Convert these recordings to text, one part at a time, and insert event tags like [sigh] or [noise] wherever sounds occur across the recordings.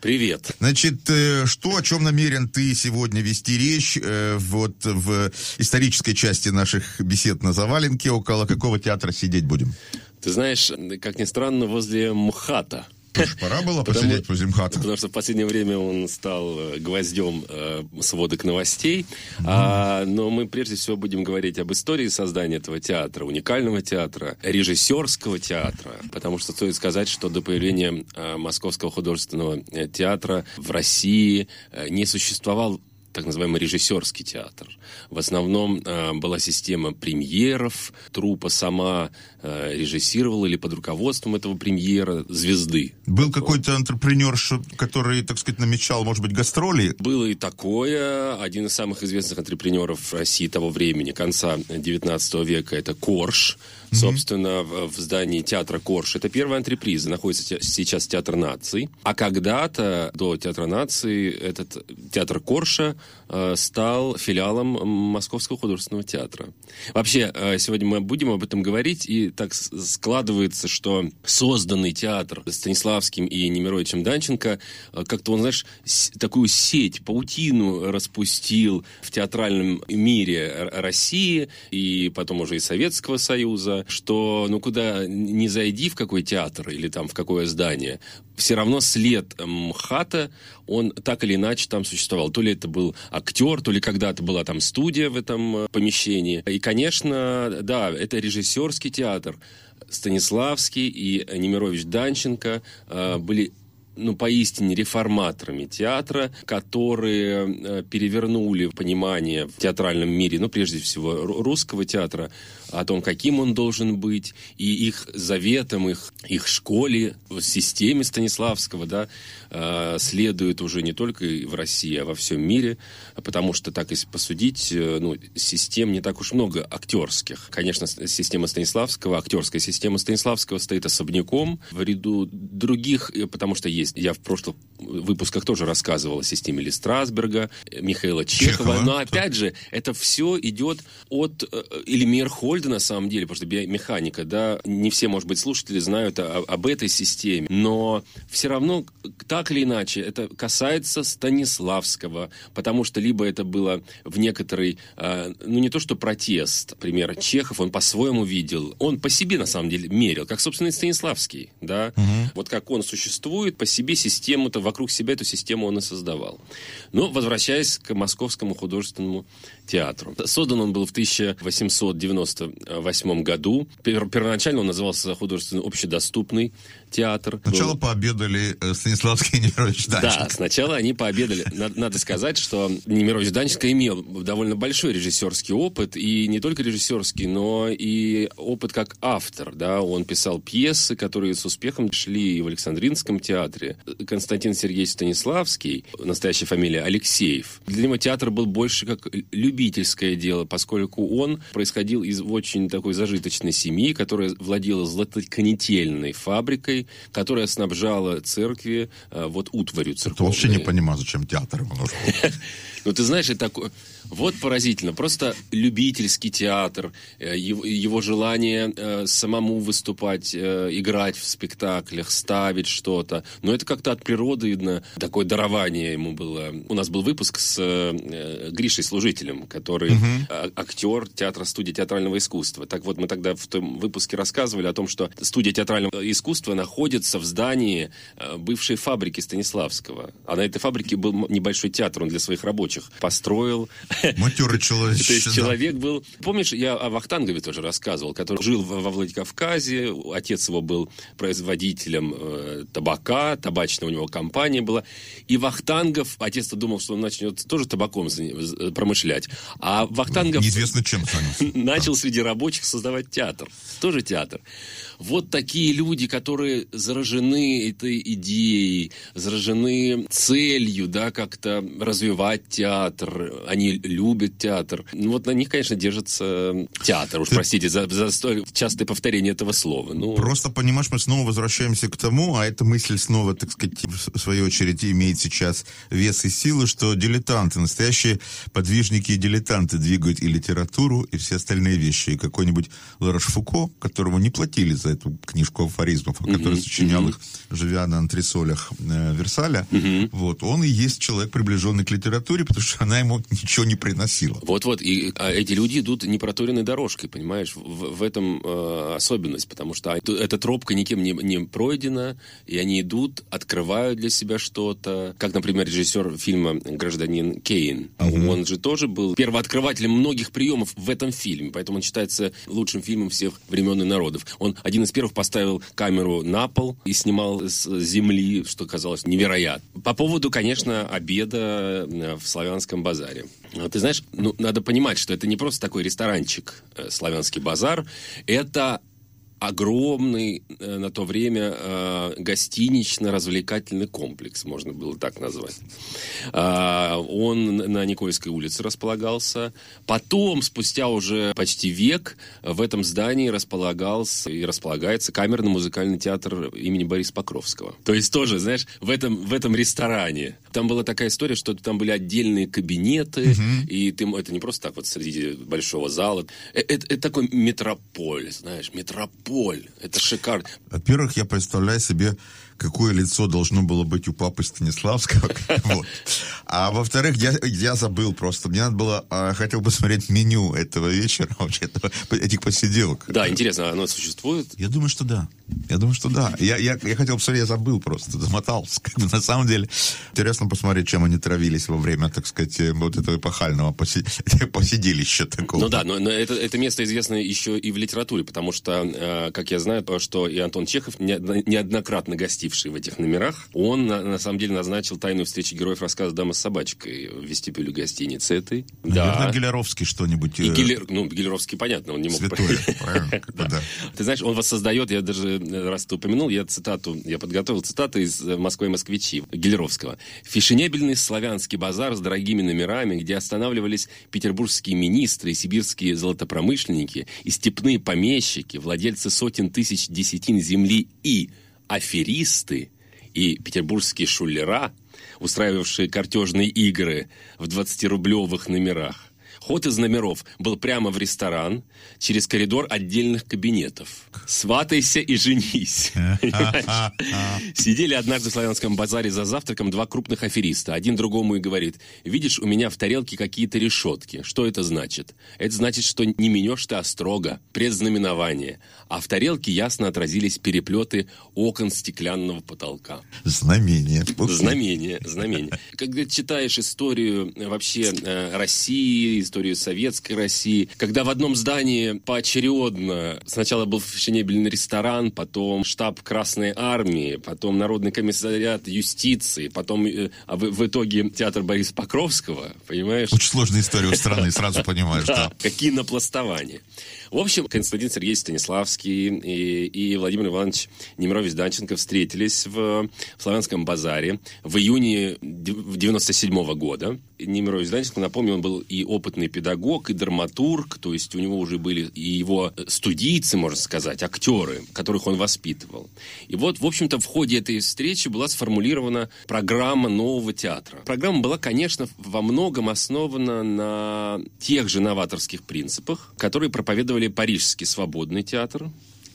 Привет. Значит, э, что, о чем намерен ты сегодня вести речь э, вот в исторической части наших бесед на Заваленке? Около какого театра сидеть будем? Ты знаешь, как ни странно, возле МХАТа. Тоже пора было посидеть возле МХАТа. Потому что в последнее время он стал э, гвоздем э, сводок новостей. Mm. А, но мы прежде всего будем говорить об истории создания этого театра, уникального театра, режиссерского театра. Потому что стоит сказать, что до появления э, Московского художественного театра в России э, не существовал так называемый режиссерский театр. В основном э, была система премьеров, трупа сама э, режиссировала или под руководством этого премьера звезды. Был какой-то антрепренер, который, так сказать, намечал, может быть, гастроли? Было и такое. Один из самых известных антрепренеров России того времени, конца 19 века, это Корж. Mm-hmm. Собственно, в, здании театра Корж. Это первая антреприза. Находится сейчас Театр наций. А когда-то, до Театра наций, этот театр Корша э, стал филиалом Московского художественного театра. Вообще, э, сегодня мы будем об этом говорить, и так складывается, что созданный театр Станиславским и Немировичем Данченко, э, как-то он, знаешь, такую сеть, паутину распустил в театральном мире России и потом уже и Советского Союза, что ну куда не зайди в какой театр или там в какое здание, все равно след МХАТа, он так или иначе там существовал. То ли это был актер, то ли когда-то была там студия в этом э, помещении. И, конечно, да, это режиссерский театр. Станиславский и Немирович Данченко э, были ну, поистине реформаторами театра, которые э, перевернули понимание в театральном мире, ну, прежде всего, русского театра, о том, каким он должен быть, и их заветом, их, их школе, в системе Станиславского, да, э, следует уже не только в России, а во всем мире, потому что, так если посудить, э, ну, систем не так уж много актерских. Конечно, система Станиславского, актерская система Станиславского стоит особняком в ряду других, потому что есть, я в прошлых выпусках тоже рассказывал о системе Ли Страсберга, Михаила Чехова, Чехова. но опять же, это все идет от Элимер Холь Гольда, на самом деле, потому что биомеханика, да, не все, может быть, слушатели знают о, об этой системе, но все равно, так или иначе, это касается Станиславского, потому что либо это было в некоторый, э, ну, не то что протест, например, Чехов, он по-своему видел, он по себе, на самом деле, мерил, как, собственно, и Станиславский, да, угу. вот как он существует, по себе систему-то, вокруг себя эту систему он и создавал. Но, возвращаясь к Московскому художественному театру. Создан он был в 1898 году. Первоначально он назывался художественно общедоступный театр. Сначала был... пообедали э, Станиславский и Немирович Данченко. Да, сначала они пообедали. Надо сказать, что Немирович Данченко имел довольно большой режиссерский опыт, и не только режиссерский, но и опыт как автор. Да? Он писал пьесы, которые с успехом шли в Александринском театре. Константин Сергеевич Станиславский, настоящая фамилия Алексеев. Для него театр был больше как любительское дело, поскольку он происходил из очень такой зажиточной семьи, которая владела златоконетельной фабрикой, которая снабжала церкви э, вот утварью церковной. Это вообще не понимаю, зачем театр нужен. [laughs] Ну, ты знаешь, это такое... Вот поразительно. Просто любительский театр, э, его, его желание э, самому выступать, э, играть в спектаклях, ставить что-то. Но это как-то от природы видно. Такое дарование ему было. У нас был выпуск с Гришей Служителем, который угу. актер театра студии театрального искусства. Так вот, мы тогда в том выпуске рассказывали о том, что студия театрального искусства находится в здании бывшей фабрики Станиславского. А на этой фабрике был небольшой театр, он для своих рабочих построил. Матерый человек. [laughs] То есть человек был... Помнишь, я о Вахтангове тоже рассказывал, который жил во Владикавказе, отец его был производителем э, табака, табачная у него компания была. И Вахтангов, отец-то думал, что он начнет тоже табаком промышлять. А Вахтангов... Неизвестно чем [laughs] Начал среди рабочих создавать театр. Тоже театр вот такие люди, которые заражены этой идеей, заражены целью, да, как-то развивать театр, они любят театр. Ну, вот на них, конечно, держится театр, уж простите за, за столь частое повторение этого слова. Ну... Просто, понимаешь, мы снова возвращаемся к тому, а эта мысль снова так сказать, в свою очередь, имеет сейчас вес и силу, что дилетанты, настоящие подвижники и дилетанты двигают и литературу, и все остальные вещи. И какой-нибудь Ларош Фуко, которому не платили за эту книжку афоризмов, а который mm-hmm. сочинял mm-hmm. их, живя на антресолях э, Версаля, mm-hmm. вот, он и есть человек, приближенный к литературе, потому что она ему ничего не приносила. Вот-вот, и а эти люди идут непроторенной дорожкой, понимаешь, в, в этом э, особенность, потому что эта тропка никем не, не пройдена, и они идут, открывают для себя что-то, как, например, режиссер фильма «Гражданин Кейн». Mm-hmm. Он же тоже был первооткрывателем многих приемов в этом фильме, поэтому он считается лучшим фильмом всех времен и народов. Он один из первых поставил камеру на пол и снимал с земли, что казалось невероятно. По поводу, конечно, обеда э, в славянском базаре. Ты знаешь, ну, надо понимать, что это не просто такой ресторанчик э, «Славянский базар», это огромный э, на то время э, гостинично-развлекательный комплекс, можно было так назвать. Э, он на Никольской улице располагался. Потом, спустя уже почти век, в этом здании располагался и располагается камерный музыкальный театр имени Бориса Покровского. То есть тоже, знаешь, в этом, в этом ресторане. Там была такая история, что там были отдельные кабинеты, угу. и ты, это не просто так вот среди большого зала. Это, это, это такой метрополь, знаешь, метрополь боль. Это шикарно. Во-первых, я представляю себе какое лицо должно было быть у папы Станиславского. [laughs] вот. А во-вторых, я, я забыл просто. Мне надо было, а, хотел посмотреть меню этого вечера, [laughs] вообще, этого, этих посиделок. Да, интересно, оно существует? Я думаю, что да. Я думаю, что да. Я, я, я хотел посмотреть, я забыл просто, замотался. Как [laughs] бы, на самом деле, интересно посмотреть, чем они травились во время, так сказать, э, вот этого эпохального поси... посиделища такого. Ну да, но, но это, это место известно еще и в литературе, потому что, э, как я знаю, то, что и Антон Чехов неоднократно гостил ходивший в этих номерах, он на, на самом деле назначил тайную встречу героев рассказа «Дама с собачкой» в вестибюле гостиницы этой. Наверное, да. Гелеровский что-нибудь. И э... Гелер... Ну, Гелеровский, понятно, он не мог... Святой, [laughs] да. Ты знаешь, он воссоздает, я даже, раз ты упомянул, я цитату, я подготовил цитату из «Москвы и москвичи» Гелеровского. «Фешенебельный славянский базар с дорогими номерами, где останавливались петербургские министры, сибирские золотопромышленники и степные помещики, владельцы сотен тысяч десятин земли и аферисты и петербургские шулера, устраивавшие картежные игры в 20-рублевых номерах. Ход из номеров был прямо в ресторан, через коридор отдельных кабинетов. Сватайся и женись. [laughs] Сидели однажды в Славянском базаре за завтраком два крупных афериста. Один другому и говорит, видишь, у меня в тарелке какие-то решетки. Что это значит? Это значит, что не менешь ты строго, предзнаменование. А в тарелке ясно отразились переплеты окон стеклянного потолка. Знамение. Знамение, знамение. Когда читаешь историю э, вообще э, России, историю советской России, когда в одном здании поочередно сначала был фешенебельный ресторан, потом штаб Красной Армии, потом Народный комиссариат юстиции, потом э, а в, в итоге театр Бориса Покровского, понимаешь? Очень сложная история у страны, сразу понимаешь, да. Какие напластования. В общем, Константин Сергеевич Станиславский и, и Владимир Иванович Немирович-Данченко встретились в, в Славянском базаре в июне 97 -го года. Немирович Данченко, напомню, он был и опытный педагог, и драматург, то есть у него уже были и его студийцы, можно сказать, актеры, которых он воспитывал. И вот, в общем-то, в ходе этой встречи была сформулирована программа нового театра. Программа была, конечно, во многом основана на тех же новаторских принципах, которые проповедовали Парижский свободный театр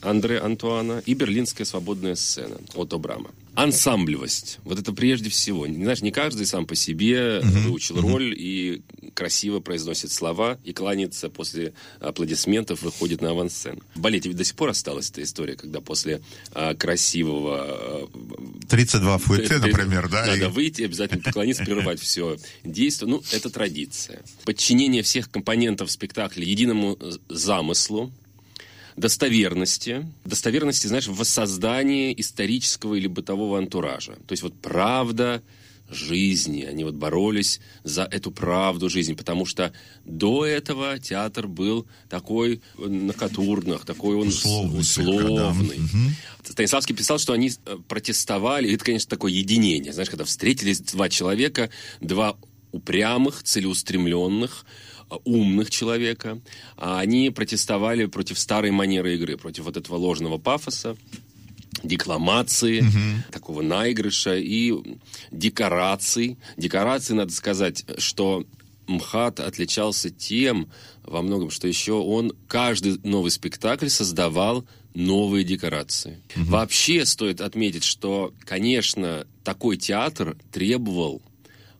Андре Антуана и Берлинская свободная сцена от Обрама. Ансамблевость. Вот это прежде всего. Знаешь, не каждый сам по себе uh-huh. выучил uh-huh. роль и красиво произносит слова и кланяется после аплодисментов, выходит на авансцену. В балете ведь до сих пор осталась эта история, когда после а, красивого... 32 фуэте, например, да? Надо и... выйти, обязательно поклониться, прерывать все действие. Ну, это традиция. Подчинение всех компонентов спектакля единому замыслу, достоверности. Достоверности, знаешь, в воссоздании исторического или бытового антуража. То есть вот правда жизни. Они вот боролись за эту правду жизни, потому что до этого театр был такой на катурнах, такой он условный. условный. Угу. Станиславский писал, что они э, протестовали. Это, конечно, такое единение. Знаешь, когда встретились два человека, два упрямых, целеустремленных, умных человека. А они протестовали против старой манеры игры, против вот этого ложного пафоса. декламации, такого наигрыша и декораций. Декорации, надо сказать, что МХАТ отличался тем во многом, что еще он каждый новый спектакль создавал новые декорации. Вообще стоит отметить, что, конечно, такой театр требовал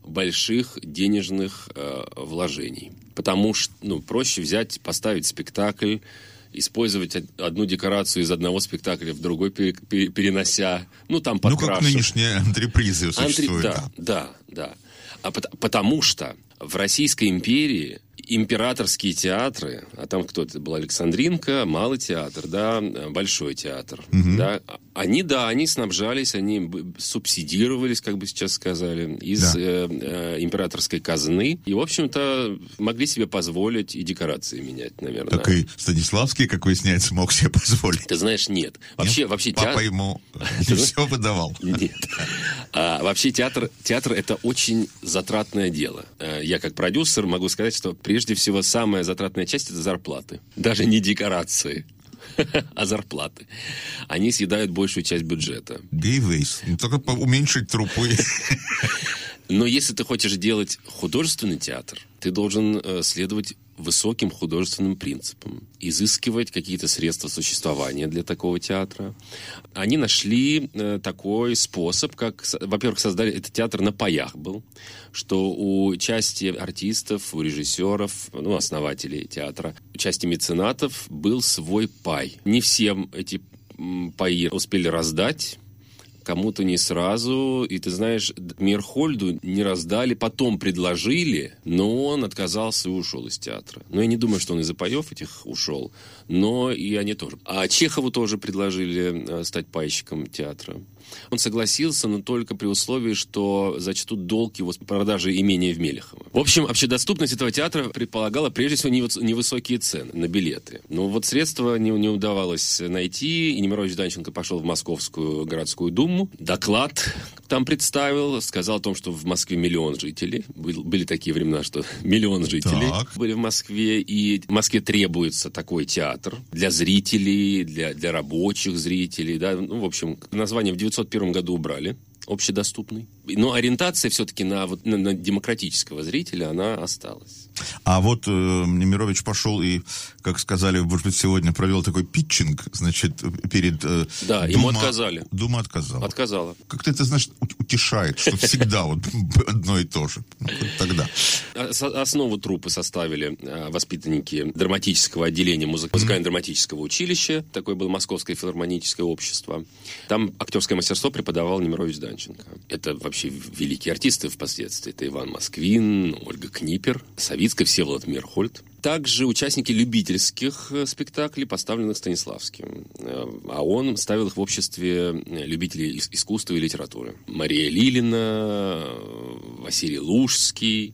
больших денежных э, вложений. Потому что ну, проще взять, поставить спектакль, использовать од- одну декорацию из одного спектакля в другой, пере- пере- перенося, ну там Ну, как подкрашивать. нынешние антрепризы Антри- существуют. Да, да, да. А пот- потому что в Российской империи императорские театры, а там кто это был, Александринка, Малый театр, да, Большой театр, да, они, да, они снабжались, они субсидировались, как бы сейчас сказали, из Да. э, э, императорской казны, и, в общем-то, могли себе позволить и декорации менять, наверное. Как и Станиславский, как выясняется, мог себе позволить. Ты знаешь, нет. Вообще, Нет? вообще Папа театр... ему [laughs] не все выдавал. Нет. А, вообще театр, театр это очень затратное дело. Э, Я как продюсер могу сказать, что прежде всего самая затратная часть это зарплаты. Даже не декорации, [laughs] а зарплаты. Они съедают большую часть бюджета. Гейвейс. Ну, Только уменьшить трупы. [laughs] Но если ты хочешь делать художественный театр, ты должен э, следовать высоким художественным принципам, изыскивать какие-то средства существования для такого театра. Они нашли э, такой способ, как, во-первых, создали этот театр на паях был, что у части артистов, у режиссеров, ну, основателей театра, у части меценатов был свой пай. Не всем эти паи успели раздать, кому-то не сразу. И ты знаешь, Мирхольду не раздали, потом предложили, но он отказался и ушел из театра. Но я не думаю, что он из-за паев этих ушел, но и они тоже. А Чехову тоже предложили э, стать пайщиком театра. Он согласился, но только при условии, что зачтут долг его с продажи имения в Мелехово. В общем, общедоступность этого театра предполагала прежде всего невыс- невысокие цены на билеты. Но вот средства не, не удавалось найти, и Немирович Данченко пошел в Московскую городскую думу. Доклад там представил, сказал о том, что в Москве миллион жителей. Был- были такие времена, что [laughs] миллион жителей Так. были в Москве, и в Москве требуется такой театр для зрителей, для, для рабочих зрителей, да, ну, в общем, название в 901 году убрали, общедоступный. Но ориентация все-таки на, вот, на, на демократического зрителя, она осталась. А вот э, Немирович пошел и, как сказали, может быть, сегодня провел такой питчинг, значит, перед... э, Да, ему отказали. Дума отказала. Отказала. Как-то это, знаешь, ут- утешает, что всегда вот [laughs] одно и то же. Ну, Тогда. Ос- Основу труппы составили э, воспитанники драматического отделения музы- музыкально-драматического училища. Такое было Московское филармоническое общество. Там актерское мастерство преподавал Немирович Данченко. Это вообще великие артисты впоследствии. Это Иван Москвин, Ольга Книпер, Савицкая, Всеволод Мерхольд. Также участники любительских э, спектаклей, поставленных Станиславским. Э, А он ставил их в обществе э, любителей ис- искусства и литературы. Мария Лилина, Василий Лужский.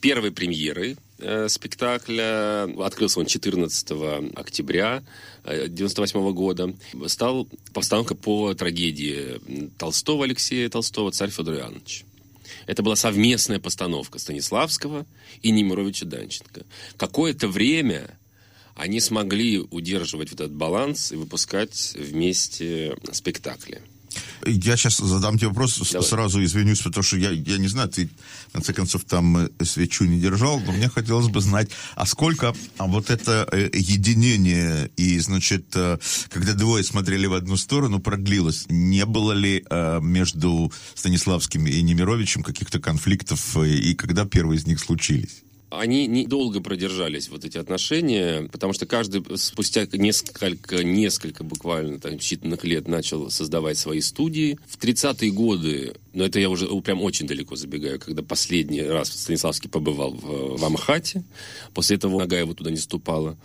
Первой премьерой э, спектакля, открылся он 14 октября 1998 года, стал постановка по трагедии Толстого Алексея Толстого «Царь Федор Иоаннович». Это была совместная постановка Станиславского и Немировича Данченко. Какое-то время они смогли удерживать вот этот баланс и выпускать вместе спектакли. Я сейчас задам тебе вопрос, Давай. сразу извинюсь, потому что я, я не знаю, ты, в конце концов, там э, свечу не держал, но мне хотелось бы знать, а сколько а вот это э, единение и, значит, э, когда двое смотрели в одну сторону, продлилось? Не было ли между Станиславским и Немировичем каких-то конфликтов, и когда первые из них случились? Они недолго продержались, вот эти отношения, потому что каждый спустя несколько, несколько буквально там, считанных лет начал создавать свои студии. В 30-е годы, но это я уже прям очень далеко забегаю, когда последний раз Станиславский побывал в, в Амхате, после этого нога его туда не ступала,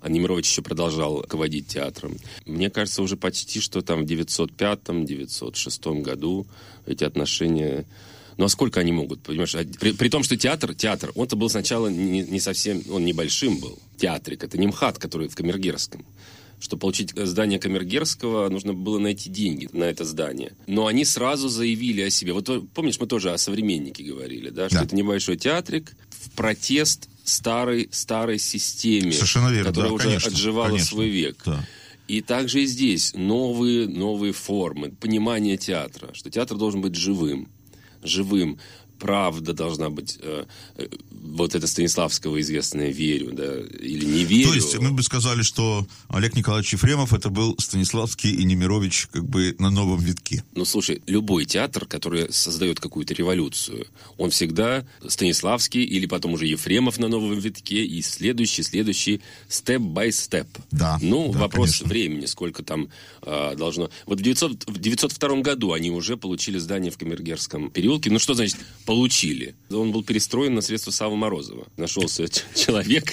а Немирович еще продолжал руководить театром. Мне кажется, уже почти что там в 905-906 году эти отношения ну а сколько они могут, понимаешь? А При, при том, что театр, театр, он-то был сначала не, не совсем, он небольшим был. Театрик, это не МХАТ, который в Камергерском. Чтобы получить здание Камергерского, нужно было найти деньги на это здание. Но они сразу заявили о себе. Вот то- помнишь, мы тоже о современнике говорили, да? Что Да. это небольшой театрик в протест старой, старой системе, Совершенно верно, которая да, уже конечно, отживала конечно. свой век. Да. И также и здесь новые, новые формы, понимание театра, что театр должен быть живым, живым, правда должна быть, э, э, вот это Станиславского известное «верю», да, или «не верю». То есть мы бы сказали, что Олег Николаевич Ефремов это был Станиславский и Немирович как бы на новом витке. Ну, слушай, любой театр, который создает какую-то революцию, он всегда Станиславский или потом уже Ефремов на новом витке и следующий, следующий, степ-бай-степ. Да, Ну, да, вопрос конечно. времени, сколько там э, должно... Вот в, 900, в 902 году они уже получили здание в Камергерском переулке. Ну, что значит получили? Он был перестроен на средства Савы Морозова. Нашелся [laughs] человек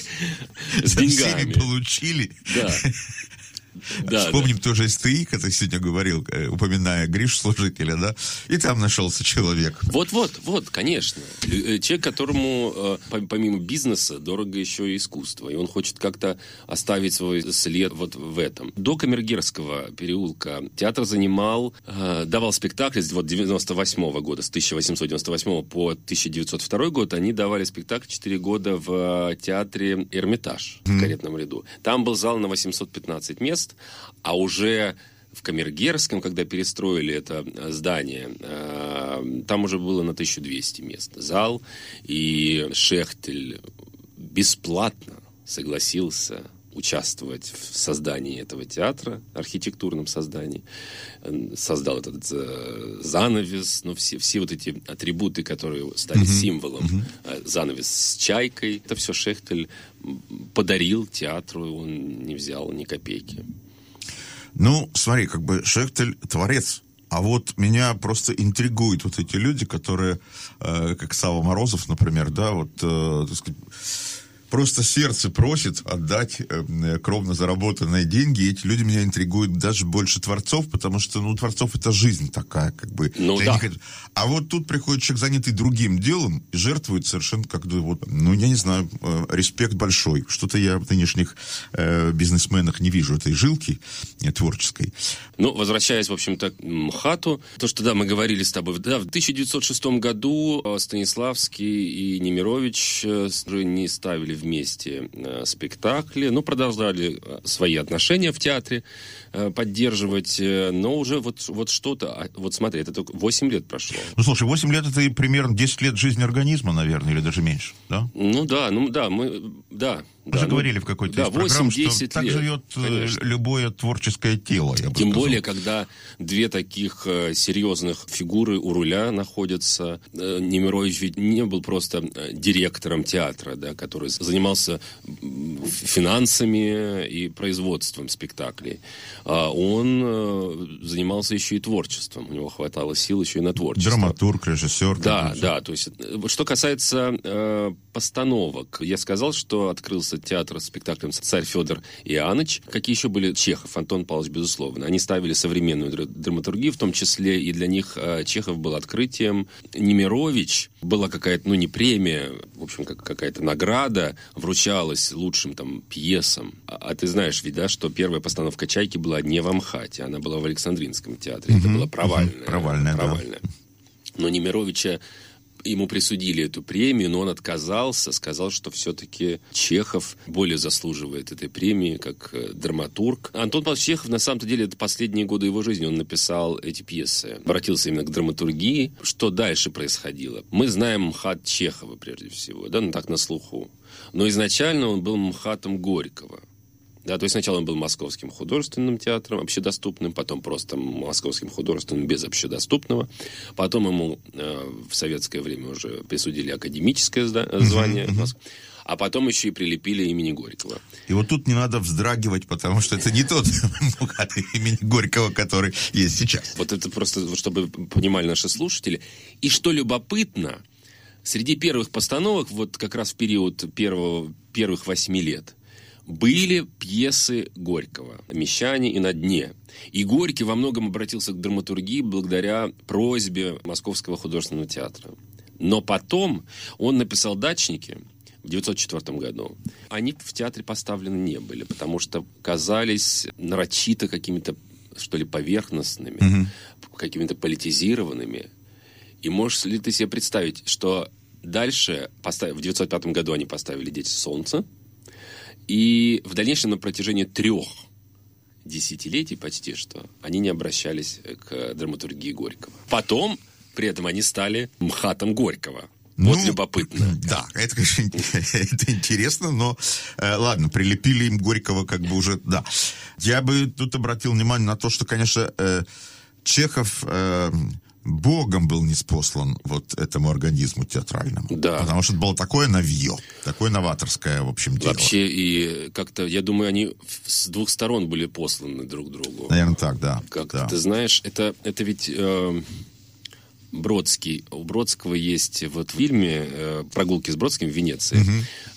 с деньгами. получили. Да. [laughs] Да, Вспомним тоже СТИ, который сегодня говорил, э, упоминая Гриш служителя, да, и там нашелся человек. Вот-вот, вот, конечно. Лю- э, Человек, которому э, по- помимо бизнеса дорого еще и искусство. И он хочет как-то оставить свой след вот в этом. До Камергерского переулка театр занимал, давал спектакли с вот 98 года, с 1898 по 1902 год. Они давали спектакль 4 года в театре Эрмитаж в каретном ряду. Там был зал на 815 мест, а уже в Камергерском, когда перестроили это э, здание, э, там уже было на 1200 мест. Зал, и Шехтель бесплатно согласился участвовать в создании этого театра, архитектурном создании, создал этот э, занавес, ну, все, все вот эти атрибуты, которые стали символом, Э, занавес с чайкой, это все Шехтель подарил театру, он не взял ни копейки. Ну, смотри, как бы Шехтель творец. А вот меня просто интригуют вот эти люди, которые, э, как Сава Морозов, например, да, вот, э, так сказать, просто сердце просит отдать э, кровно заработанные деньги. И эти люди меня интригуют даже больше творцов, потому что, ну, творцов это жизнь такая, как бы. Ну да. хочу- А вот тут приходит человек, занятый другим делом, и жертвует совершенно как бы вот, ну, я не знаю, э, респект большой. Что-то я в нынешних э, бизнесменах не вижу этой жилки э, творческой. Ну, возвращаясь, в общем-то, к МХАТу, то, что, да, мы говорили с тобой, да, в 1906 году э, Станиславский и Немирович э, не ставили вместе э, спектакли, ну, продолжали э, свои отношения в театре э, поддерживать, но уже вот, вот что-то, а, вот смотри, это только 8 лет прошло. Ну, слушай, 8 лет это и примерно 10 лет жизни организма, наверное, или даже меньше, да? Ну да, ну да, мы, да. Мы да, же ну, говорили в какой-то да, из программ, что 8-10 так лет, живет э, конечно. любое творческое тело, Тем сказал. более, когда две таких э, серьезных фигуры у руля находятся. Э, Немирович ведь не был просто директором театра, да, который занимался финансами и производством спектаклей. А он занимался еще и творчеством. У него хватало сил еще и на творчество. Драматург, режиссер. Да, да, то есть что касается постановок, я сказал, что открылся театр с спектаклем «Царь Федор Иоанныч». Какие еще были Чехов, Антон Павлович, безусловно. Они ставили современную дра- драматургию, в том числе и для них э, Чехов был открытием. Немирович была какая-то, ну не премия, в общем, как, какая-то награда вручалась лучшим там пьесам. А, а ты знаешь ведь, да, что первая постановка «Чайки» была не в Амхате, она была в Александринском театре. Это была провальная. Провальная, да. провальная. Но Немировича ему присудили эту премию, но он отказался, сказал, что все-таки Чехов более заслуживает этой премии как э, драматург. Антон Павлович Чехов, на самом-то деле, это последние годы его жизни. Он написал эти пьесы, обратился именно к драматургии. Что дальше происходило? Мы знаем МХАТ Чехова, прежде всего, да, ну так на слуху. Но изначально он был МХАТом Горького. Да, то есть сначала он был Московским художественным театром, общедоступным, потом просто Московским художественным без общедоступного. Потом ему э, в советское время уже присудили академическое звание. Моск- А потом еще и прилепили имени Горького. И вот тут не надо вздрагивать, потому что это не тот [laughs] имени Горького, который есть сейчас. Вот это просто, чтобы понимали наши слушатели. И что любопытно, среди первых постановок, вот как раз в период первого, первых восьми лет, были пьесы Горького «Мещане» и «На дне». И Горький во многом обратился к драматургии благодаря просьбе Московского художественного театра. Но потом он написал «Дачники», в 1904 году. Они в театре поставлены не были, потому что казались нарочито какими-то, что ли, поверхностными, какими-то политизированными. И можешь ли ты себе представить, что дальше, в 1905 году они поставили «Дети солнца», и в дальнейшем на протяжении трех десятилетий почти что они не обращались к драматургии Горького. Потом, при этом, они стали МХАТом Горького. Вот Ну, любопытно. Да, это, конечно, [laughs] это интересно, но э, ладно, прилепили им Горького как бы уже, да. Я бы тут обратил внимание на то, что, конечно, э, Чехов э, богом был неспослан вот этому организму театральному. Да. Потому что это было такое новье, такое новаторское, в общем, дело. Вообще, и как-то, я думаю, они с двух сторон были посланы друг другу. Наверное, так, да. Как да. ты знаешь, это, это ведь э, Бродский. У Бродского есть вот в фильме э, «Прогулки с Бродским в Венеции».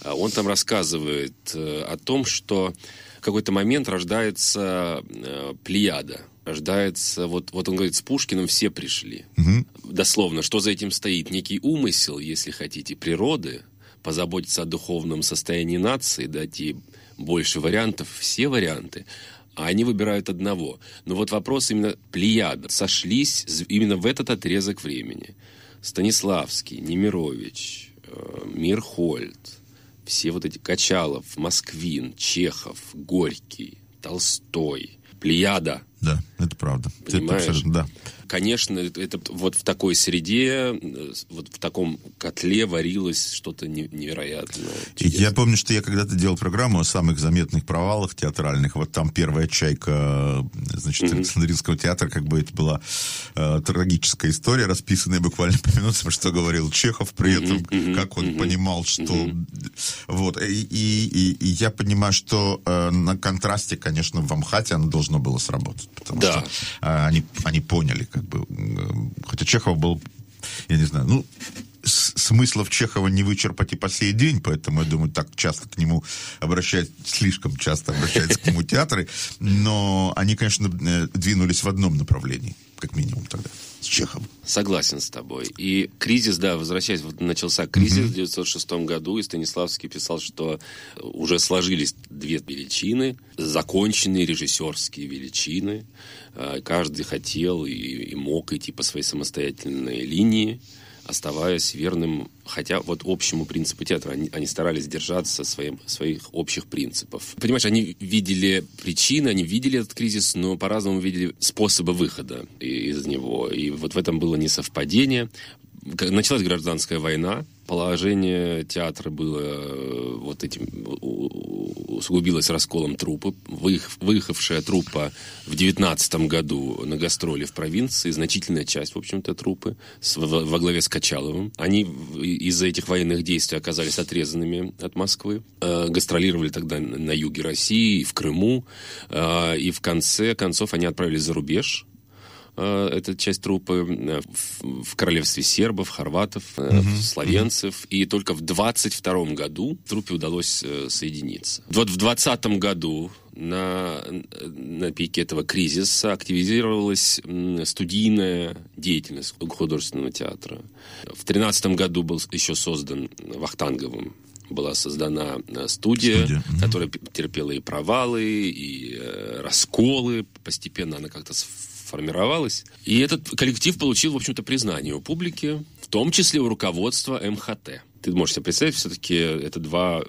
А Он там рассказывает э, о том, что в какой-то момент рождается э, плеяда. Рождается, вот, вот он говорит, с Пушкиным все пришли. Дословно, что за этим стоит? Некий умысел, если хотите, природы, позаботиться о духовном состоянии нации, дать ей больше вариантов, все варианты, а они выбирают одного. Но вот вопрос именно плеяда. Сошлись именно в этот отрезок времени. Станиславский, Немирович, э, Мирхольд, все вот эти Качалов, Москвин, Чехов, Горький, Толстой, Плеяда. Да, это правда. Это Понимаешь? абсолютно, да. Конечно, это, вот в такой среде, э, вот в таком котле варилось что-то не- невероятное. Чудесное. Я помню, что я когда-то делал программу о самых заметных провалах театральных. Вот там первая чайка, э, значит, Александринского театра, как бы это была э, трагическая история, расписанная буквально [laughs] по минутам, что говорил Чехов при этом, как он понимал, что... Вот. И, и- и- и я понимаю, что э, на контрасте, конечно, в Амхате оно должно было сработать. Потому Да. что э, они, они поняли, как бы... э, Хотя Чехов был, я не знаю, ну, смыслов Чехова не вычерпать и по сей день, поэтому, я думаю, так часто к нему обращаются, слишком часто обращаются к нему театры, но они, конечно, э, двинулись в одном направлении, как минимум тогда, с Чеховым. Согласен с тобой. И кризис, да, возвращаясь, вот начался кризис в 1906 году, и Станиславский писал, что уже сложились две величины, законченные режиссерские величины. Э, Каждый хотел и, и мог идти по своей самостоятельной линии, оставаясь верным, хотя вот общему принципу театра. Они, они старались держаться своим, своих общих принципов. Понимаешь, они видели причины, они видели этот кризис, но по-разному видели способы выхода из него. И вот в этом было несовпадение. Началась гражданская война, положение театра было э, вот этим усугубилось расколом труппы. Выех- Выехавшая труппа в девятнадцатом году на гастроли в провинции, значительная часть, в общем-то, труппы с- во, во главе с Качаловым. Они из-за этих военных действий оказались отрезанными от Москвы. Э, Гастролировали тогда на юге России, в Крыму. Э, И в конце концов они отправились за рубеж э, эта часть труппы э, в, в королевстве сербов, хорватов, э, словенцев. И только в 22 году труппе удалось соединиться. Вот в 20 году на, на пике этого кризиса активизировалась студийная деятельность художественного театра. В 13 году был еще создан Вахтанговым была создана студия, Студия, которая терпела и провалы, и э, расколы. Постепенно она как-то сформировалась. И этот коллектив получил, в общем-то, признание у публики, в том числе у руководства МХТ. Ты можешь себе представить, все-таки это два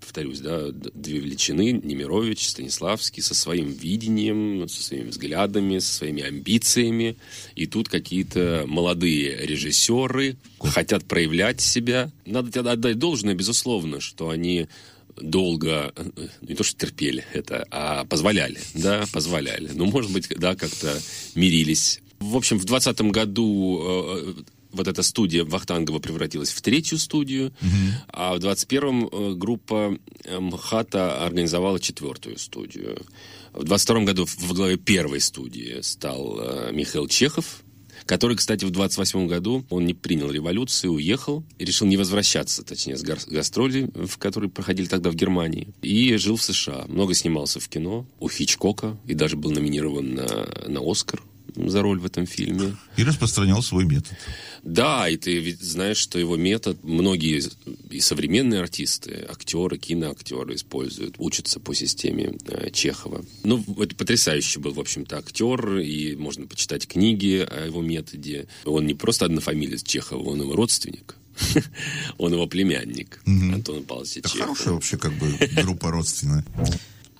повторюсь, да, две величины, Немирович, Станиславский, со своим видением, со своими взглядами, со своими амбициями. И тут какие-то молодые режиссеры хотят проявлять себя. Надо тебе отдать должное, безусловно, что они долго, не то что терпели это, а позволяли, да, позволяли. Ну, может быть, да, как-то мирились. В общем, в 20 году э, вот эта студия Вахтангова превратилась в третью студию, а в 21-м э, группа э, МХАТа организовала четвертую студию. В 22 году в главе первой студии стал Михаил Чехов, который, кстати, в 28 году он не принял революцию, уехал и решил не возвращаться, точнее, с гастролей, в которые проходили тогда в Германии, и жил в США. Много снимался в кино, у Хичкока, и даже был номинирован на, на Оскар за роль в этом фильме. И распространял свой метод. Да, и ты ведь знаешь, что его метод многие и современные артисты, актеры, киноактеры используют, учатся по системе э, Чехова. Ну, это потрясающий был, в общем-то, актер, и можно почитать книги о его методе. Он не просто однофамилец Чехова, он его родственник. [laughs] Он его племянник, Антона Павловича Это Чехова. хорошая вообще как бы группа родственная.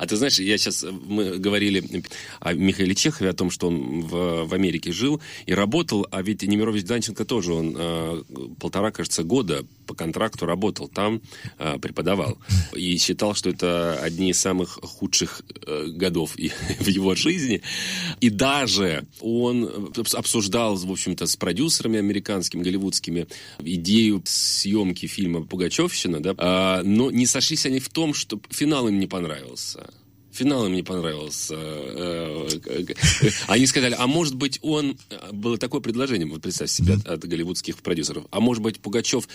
А ты знаешь, я сейчас, мы говорили о Михаиле Чехове, о том, что он в, в Америке жил и работал, а ведь Немирович Данченко тоже, он э, полтора, кажется, года по контракту работал там, э, преподавал. И считал, что это одни из самых худших э, годов и, [laughs] в его жизни. И даже он обсуждал, в общем-то, с продюсерами американскими, голливудскими идею съемки фильма «Пугачевщина», да, э, но не сошлись они в том, что финал им не понравился. Финал им не понравился. Э, э, э, они сказали, а может быть он... Было такое предложение, вот представь себе, от, от голливудских продюсеров. А может быть Пугачев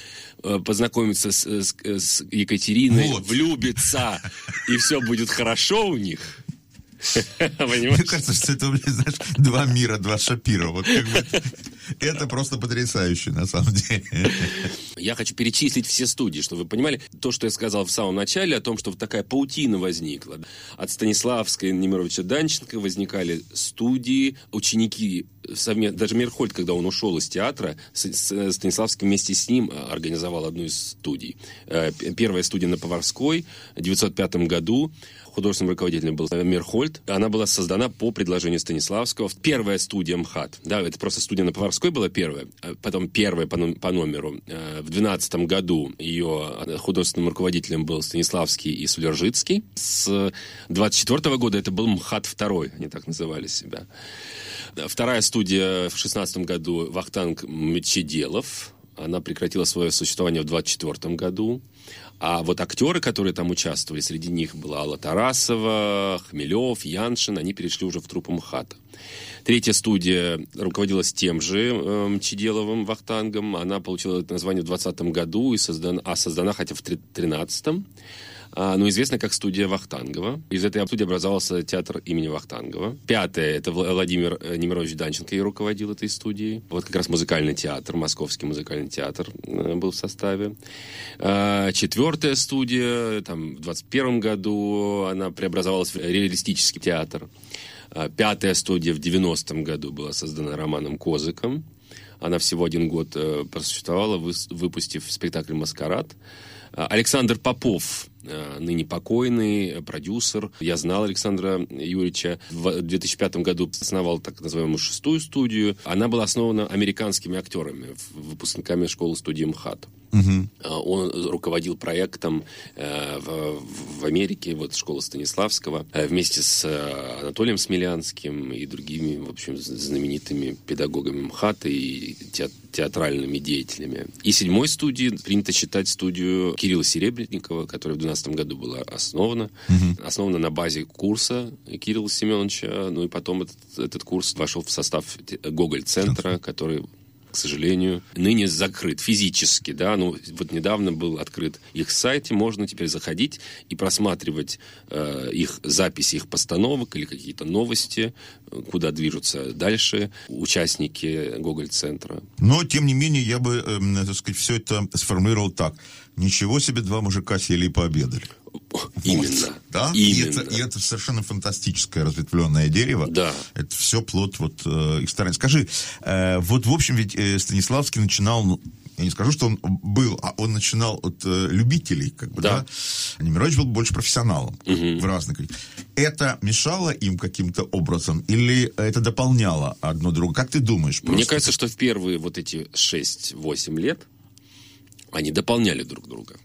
познакомится с, с, с Екатериной, вот. влюбится, и все будет хорошо у них? [laughs] Мне кажется, что это, знаешь, два мира, два Шапира. Вот как бы, это просто потрясающе, на самом деле. Я хочу перечислить все студии, чтобы вы понимали то, что я сказал в самом начале, о том, что вот такая паутина возникла. От Станиславской Немировича Данченко возникали студии, ученики даже Мерхольд, когда он ушел из театра, Станиславский вместе с ним а, организовал одну из студий. Э, первая студия на Поварской в 1905 году художественным руководителем был Мерхольд. Она была создана по предложению Станиславского. Первая студия МХАТ. Да, это просто студия на Поварской была первая. А потом первая по, по номеру. Э, в 12 году ее художественным руководителем был Станиславский и Сулержицкий. С 24 года это был МХАТ второй, они так называли себя. Вторая студия в 16 году Вахтанг Мечеделов. Она прекратила свое существование в 24 году. А вот актеры, которые там участвовали, среди них была Алла Тарасова, Хмелев, Яншин, они перешли уже в труппу МХАТа. Третья студия руководилась тем же э, Мчеделовым Вахтангом. Она получила это название в 2020 году, и создана, а создана хотя в 2013 а, но известна как студия Вахтангова. Из этой студии образовался театр имени Вахтангова. Пятое, это Владимир э, Немирович Данченко и руководил этой студией. Вот как раз музыкальный театр, Московский музыкальный театр э, был в составе. А, четвертая студия, там, в 21 году она преобразовалась в реалистический театр. А, пятая студия в 90-м году была создана Романом Козыком. Она всего один год э, просуществовала, выпустив спектакль «Маскарад». Александр Попов ныне покойный э, продюсер. Я знал Александра Юрьевича. В 2005 году основал так называемую шестую студию. Она была основана американскими актерами, выпускниками школы студии МХАТ. Угу. Он руководил проектом э, в, Америке, вот школа Станиславского, э, вместе с Анатолием Смелянским и другими, в общем, знаменитыми педагогами МХАТа и те, театральными деятелями. И седьмой студии принято считать студию Кирилла Серебренникова, которая в 2012 году была основана. Угу. Основана на базе курса Кирилла Семеновича. Ну и потом этот, этот курс вошел в состав Гоголь-центра, который к сожалению, ныне закрыт физически, да, ну, вот недавно был открыт их сайт, и можно теперь заходить и просматривать э, их записи, их постановок или какие-то новости, куда движутся дальше участники Гоголь-центра. Но, тем не менее, я бы, э, так сказать, все это сформулировал так. Ничего себе, два мужика сели и пообедали. Именно. Вот, да? Именно. И это, и это совершенно фантастическое разветвленное дерево. Да. Это все плод вот э, их старания. Скажи, э, вот в общем ведь э, Станиславский начинал, ну, я не скажу, что он был, а он начинал от э, любителей, как бы, да. да? Немирович был больше профессионалом угу. в разных. Это мешало им каким-то образом или это дополняло одно другое? Как ты думаешь? Просто? Мне кажется, что в первые вот эти 6-8 лет они дополняли друг друга.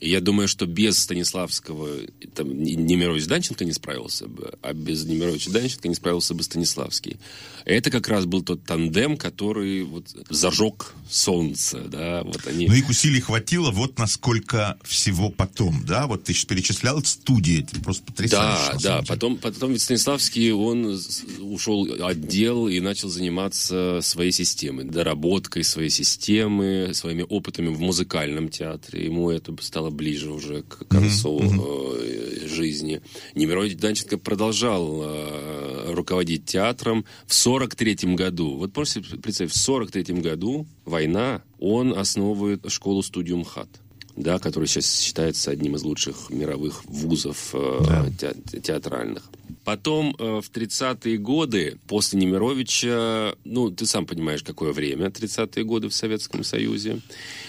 Я думаю, что без Станиславского там, Немирович Данченко не справился бы, а без Немировича Данченко не справился бы Станиславский. Это как раз был тот тандем, который вот зажег солнце, да, вот они... Но их усилий хватило вот насколько всего потом, да, вот ты перечислял студии, это просто потрясающе. Да, да, потом, потом ведь Станиславский, он ушел отдел и начал заниматься своей системой, доработкой своей системы, своими опытами в музыкальном театре, ему это стало ближе уже к концу mm-hmm. жизни. Немирович Данченко продолжал э, руководить театром в 43 году. Вот просто представь, в 43 году война, он основывает школу-студию МХАТ да, который сейчас считается одним из лучших мировых вузов э, да. те, театральных. Потом э, в 30-е годы, после Немировича, ну, ты сам понимаешь, какое время, 30-е годы в Советском Союзе.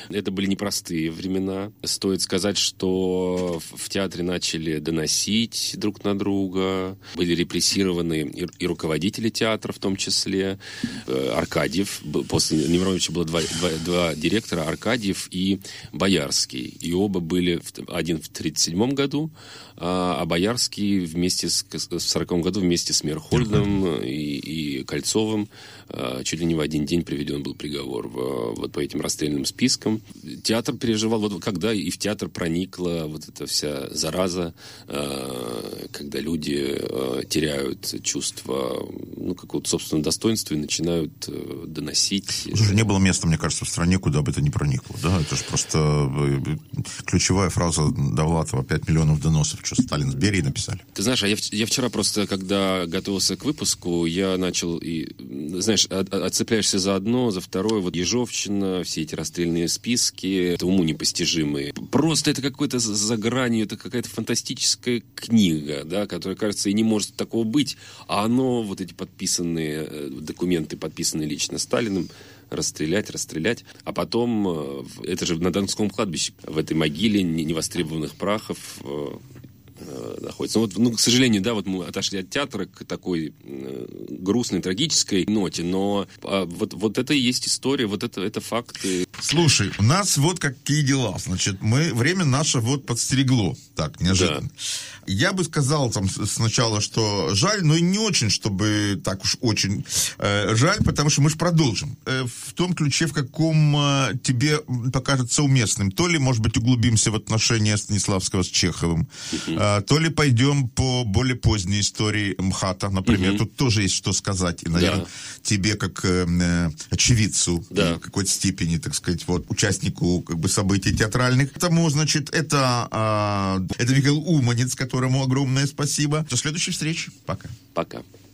Это были непростые времена. Стоит сказать, что в театре начали доносить друг на друга, были репрессированы и, руководители театра в том числе. Э, Аркадьев, после Немировича было два, два, два директора, Аркадьев и Боярский. И оба были, один в 1937 году, а, а Боярский вместе с, в 40 году вместе с Мерхольдом и, и Кольцовым а, чуть ли не в один день приведен был приговор в, вот по этим расстрельным спискам. Театр переживал, вот когда и в театр проникла вот эта вся зараза, а, когда люди теряют чувство ну, какого-то собственного достоинства и начинают э, доносить. Слушай, не было места, мне кажется, в стране, куда бы это не проникло. Да? Это же просто э, ключевая фраза Довлатова «5 миллионов доносов» что Сталин с Берией написали. Ты знаешь, а я, я вчера просто, когда готовился к выпуску, я начал, и, знаешь, от, отцепляешься за одно, за второе, вот Ежовщина, все эти расстрельные списки, это уму непостижимые. Просто это какой-то за гранью, это какая-то фантастическая книга, да, которая, кажется, и не может такого быть, а оно, вот эти подписанные э, документы, подписанные лично Сталиным, расстрелять, расстрелять. А потом, э, это же на Донском кладбище, в этой могиле невостребованных прахов э, Э, находится. Вот, ну, к сожалению, да, вот мы отошли от театра к такой э, грустной, трагической ноте, но а, вот, вот это и есть история, вот это, это факты. Слушай, у нас вот какие дела. Значит, мы, время наше вот подстерегло. Так, неожиданно. Да. Я бы сказал там сначала, что жаль, но и не очень, чтобы так уж очень э, жаль, потому что мы же продолжим. Э, в том ключе, в каком э, тебе покажется уместным. То ли, может быть, углубимся в отношения Станиславского с Чеховым, э, то ли пойдем по более поздней истории МХАТа, например. Угу. Тут тоже есть что сказать. И, наверное, да. тебе, как э, э очевидцу, да. в какой-то степени, так сказать, вот, участнику как бы, событий театральных. Потому, значит, это, э, это Михаил Уманец, которому огромное спасибо. До следующей встречи. Пока. Пока.